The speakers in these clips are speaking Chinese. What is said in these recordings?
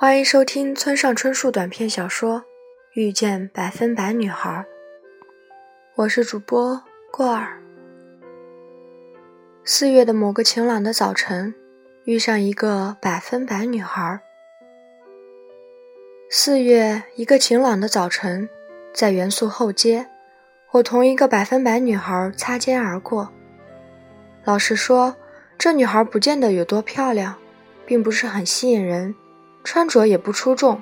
欢迎收听村上春树短篇小说《遇见百分百女孩》，我是主播过儿。四月的某个晴朗的早晨，遇上一个百分百女孩。四月一个晴朗的早晨，在元素后街，我同一个百分百女孩擦肩而过。老实说，这女孩不见得有多漂亮，并不是很吸引人。穿着也不出众，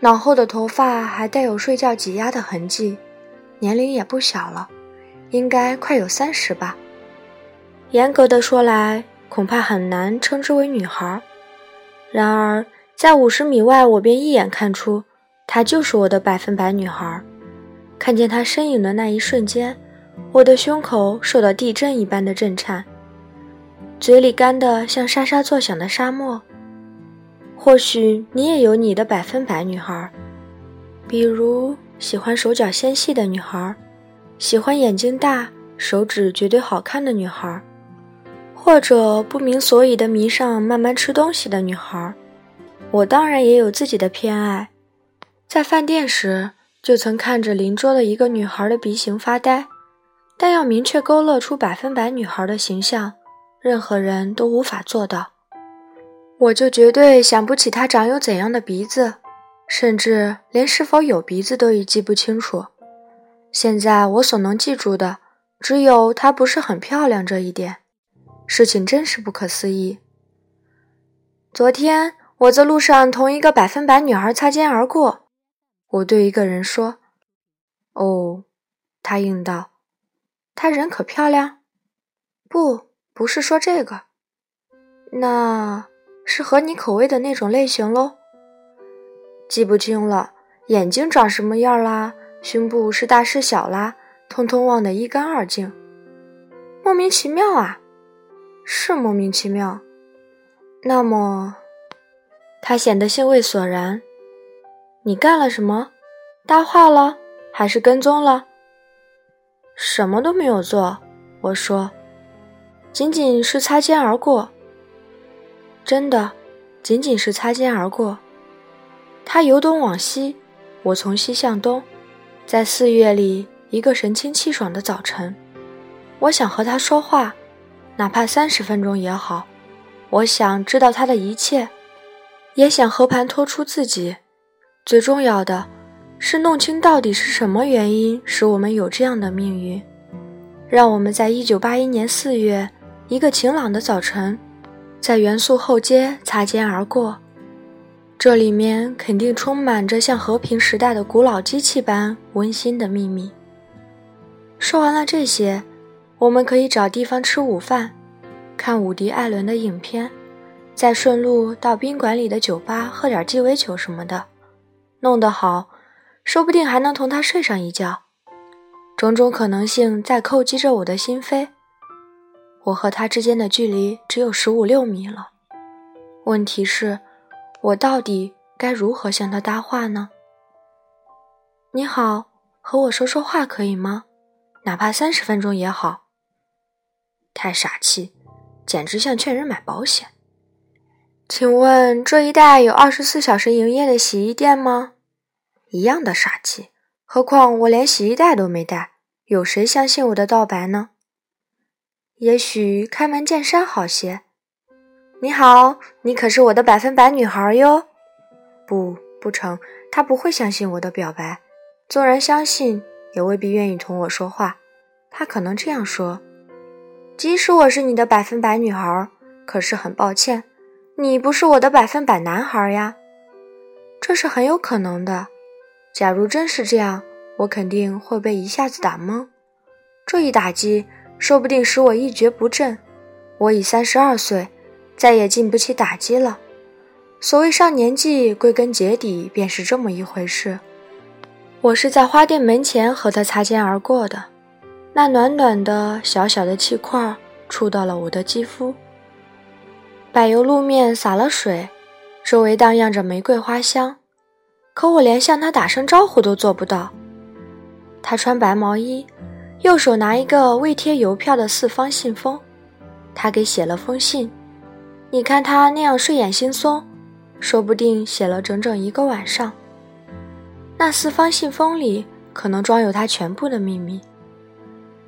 脑后的头发还带有睡觉挤压的痕迹，年龄也不小了，应该快有三十吧。严格的说来，恐怕很难称之为女孩。然而，在五十米外，我便一眼看出，她就是我的百分百女孩。看见她身影的那一瞬间，我的胸口受到地震一般的震颤，嘴里干得像沙沙作响的沙漠。或许你也有你的百分百女孩，比如喜欢手脚纤细的女孩，喜欢眼睛大、手指绝对好看的女孩，或者不明所以的迷上慢慢吃东西的女孩。我当然也有自己的偏爱，在饭店时就曾看着邻桌的一个女孩的鼻型发呆，但要明确勾勒出百分百女孩的形象，任何人都无法做到。我就绝对想不起她长有怎样的鼻子，甚至连是否有鼻子都已记不清楚。现在我所能记住的，只有她不是很漂亮这一点。事情真是不可思议。昨天我在路上同一个百分百女孩擦肩而过，我对一个人说：“哦。”他应道：“她人可漂亮？”“不，不是说这个。”“那……”是合你口味的那种类型喽。记不清了，眼睛长什么样啦，胸部是大是小啦，通通忘得一干二净。莫名其妙啊，是莫名其妙。那么，他显得兴味索然。你干了什么？搭话了，还是跟踪了？什么都没有做。我说，仅仅是擦肩而过。真的，仅仅是擦肩而过。他由东往西，我从西向东，在四月里一个神清气爽的早晨，我想和他说话，哪怕三十分钟也好。我想知道他的一切，也想和盘托出自己。最重要的是弄清到底是什么原因使我们有这样的命运，让我们在一九八一年四月一个晴朗的早晨。在元素后街擦肩而过，这里面肯定充满着像和平时代的古老机器般温馨的秘密。说完了这些，我们可以找地方吃午饭，看伍迪·艾伦的影片，再顺路到宾馆里的酒吧喝点鸡尾酒什么的。弄得好，说不定还能同他睡上一觉。种种可能性在叩击着我的心扉。我和他之间的距离只有十五六米了。问题是，我到底该如何向他搭话呢？你好，和我说说话可以吗？哪怕三十分钟也好。太傻气，简直像劝人买保险。请问这一带有二十四小时营业的洗衣店吗？一样的傻气。何况我连洗衣袋都没带，有谁相信我的道白呢？也许开门见山好些。你好，你可是我的百分百女孩哟。不，不成，他不会相信我的表白。纵然相信，也未必愿意同我说话。他可能这样说：即使我是你的百分百女孩，可是很抱歉，你不是我的百分百男孩呀。这是很有可能的。假如真是这样，我肯定会被一下子打懵。这一打击。说不定使我一蹶不振。我已三十二岁，再也经不起打击了。所谓上年纪，归根结底便是这么一回事。我是在花店门前和他擦肩而过的，那暖暖的小小的气块触到了我的肌肤。柏油路面洒了水，周围荡漾着玫瑰花香，可我连向他打声招呼都做不到。他穿白毛衣。右手拿一个未贴邮票的四方信封，他给写了封信，你看他那样睡眼惺忪，说不定写了整整一个晚上。那四方信封里可能装有他全部的秘密。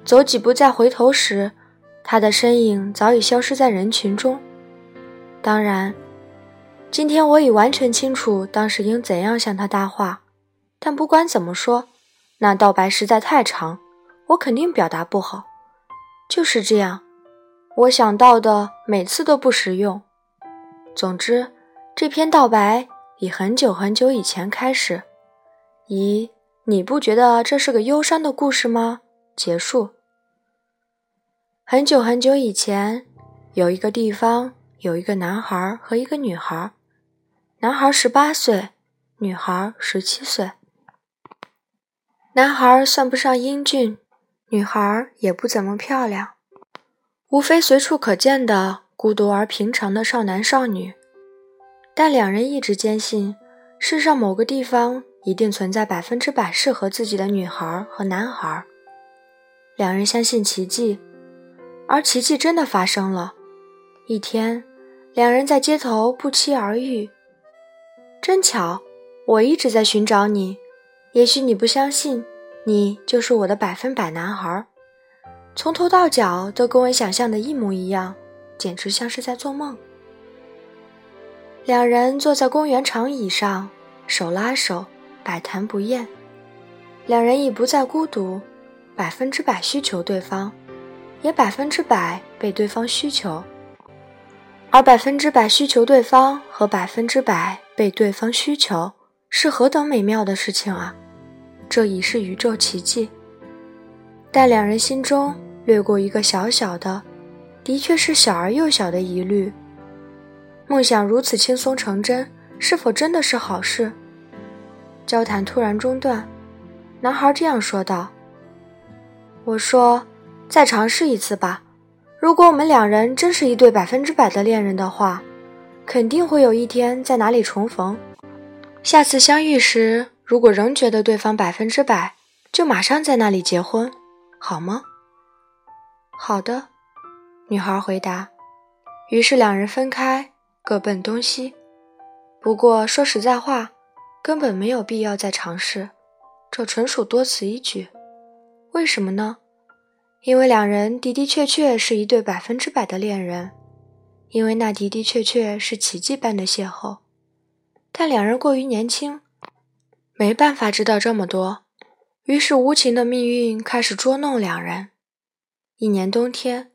走几步再回头时，他的身影早已消失在人群中。当然，今天我已完全清楚当时应怎样向他搭话。但不管怎么说，那道白实在太长，我肯定表达不好。就是这样，我想到的每次都不实用。总之，这篇道白已很久很久以前开始。咦，你不觉得这是个忧伤的故事吗？结束。很久很久以前，有一个地方，有一个男孩和一个女孩。男孩十八岁，女孩十七岁。男孩算不上英俊，女孩也不怎么漂亮，无非随处可见的孤独而平常的少男少女。但两人一直坚信，世上某个地方一定存在百分之百适合自己的女孩和男孩。两人相信奇迹，而奇迹真的发生了。一天，两人在街头不期而遇。真巧，我一直在寻找你。也许你不相信，你就是我的百分百男孩，从头到脚都跟我想象的一模一样，简直像是在做梦。两人坐在公园长椅上，手拉手，百谈不厌。两人已不再孤独，百分之百需求对方，也百分之百被对方需求。而百分之百需求对方和百分之百被对方需求。是何等美妙的事情啊！这已是宇宙奇迹。但两人心中掠过一个小小的，的确是小而又小的疑虑：梦想如此轻松成真，是否真的是好事？交谈突然中断，男孩这样说道：“我说，再尝试一次吧。如果我们两人真是一对百分之百的恋人的话，肯定会有一天在哪里重逢。”下次相遇时，如果仍觉得对方百分之百，就马上在那里结婚，好吗？好的，女孩回答。于是两人分开，各奔东西。不过说实在话，根本没有必要再尝试，这纯属多此一举。为什么呢？因为两人的的确确是一对百分之百的恋人，因为那的的确确是奇迹般的邂逅。但两人过于年轻，没办法知道这么多。于是无情的命运开始捉弄两人。一年冬天，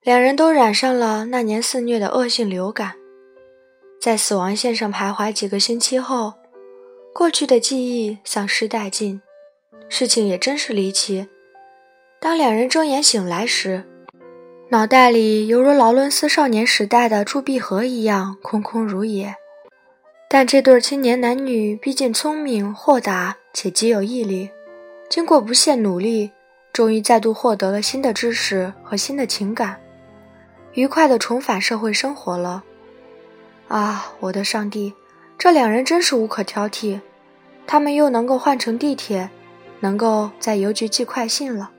两人都染上了那年肆虐的恶性流感，在死亡线上徘徊几个星期后，过去的记忆丧失殆尽。事情也真是离奇。当两人睁眼醒来时，脑袋里犹如劳伦斯少年时代的铸币盒一样空空如也。但这对青年男女毕竟聪明豁达且极有毅力，经过不懈努力，终于再度获得了新的知识和新的情感，愉快地重返社会生活了。啊，我的上帝，这两人真是无可挑剔，他们又能够换乘地铁，能够在邮局寄快信了，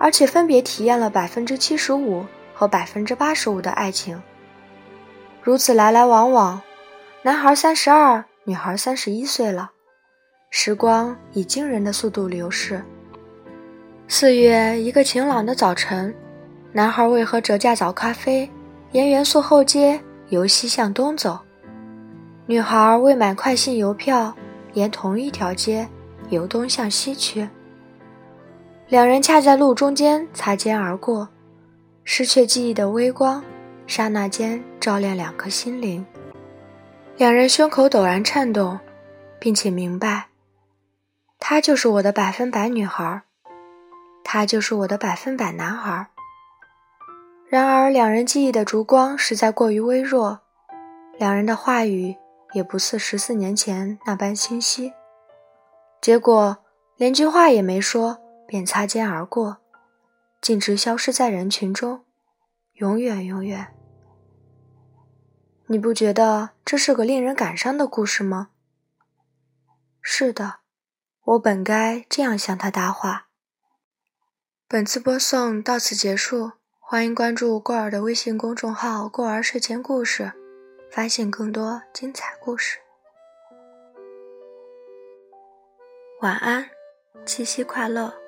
而且分别体验了百分之七十五和百分之八十五的爱情，如此来来往往。男孩三十二，女孩三十一岁了，时光以惊人的速度流逝。四月一个晴朗的早晨，男孩为喝折价早咖啡，沿元素后街由西向东走；女孩为买快信邮票，沿同一条街由东向西去。两人恰在路中间擦肩而过，失去记忆的微光，刹那间照亮两颗心灵。两人胸口陡然颤动，并且明白，她就是我的百分百女孩，他就是我的百分百男孩。然而，两人记忆的烛光实在过于微弱，两人的话语也不似十四年前那般清晰。结果，连句话也没说，便擦肩而过，径直消失在人群中，永远，永远。你不觉得这是个令人感伤的故事吗？是的我本该这样向他搭话。本次播送到此结束欢迎关注过儿的微信公众号过儿睡前故事发现更多精彩故事。晚安七夕快乐。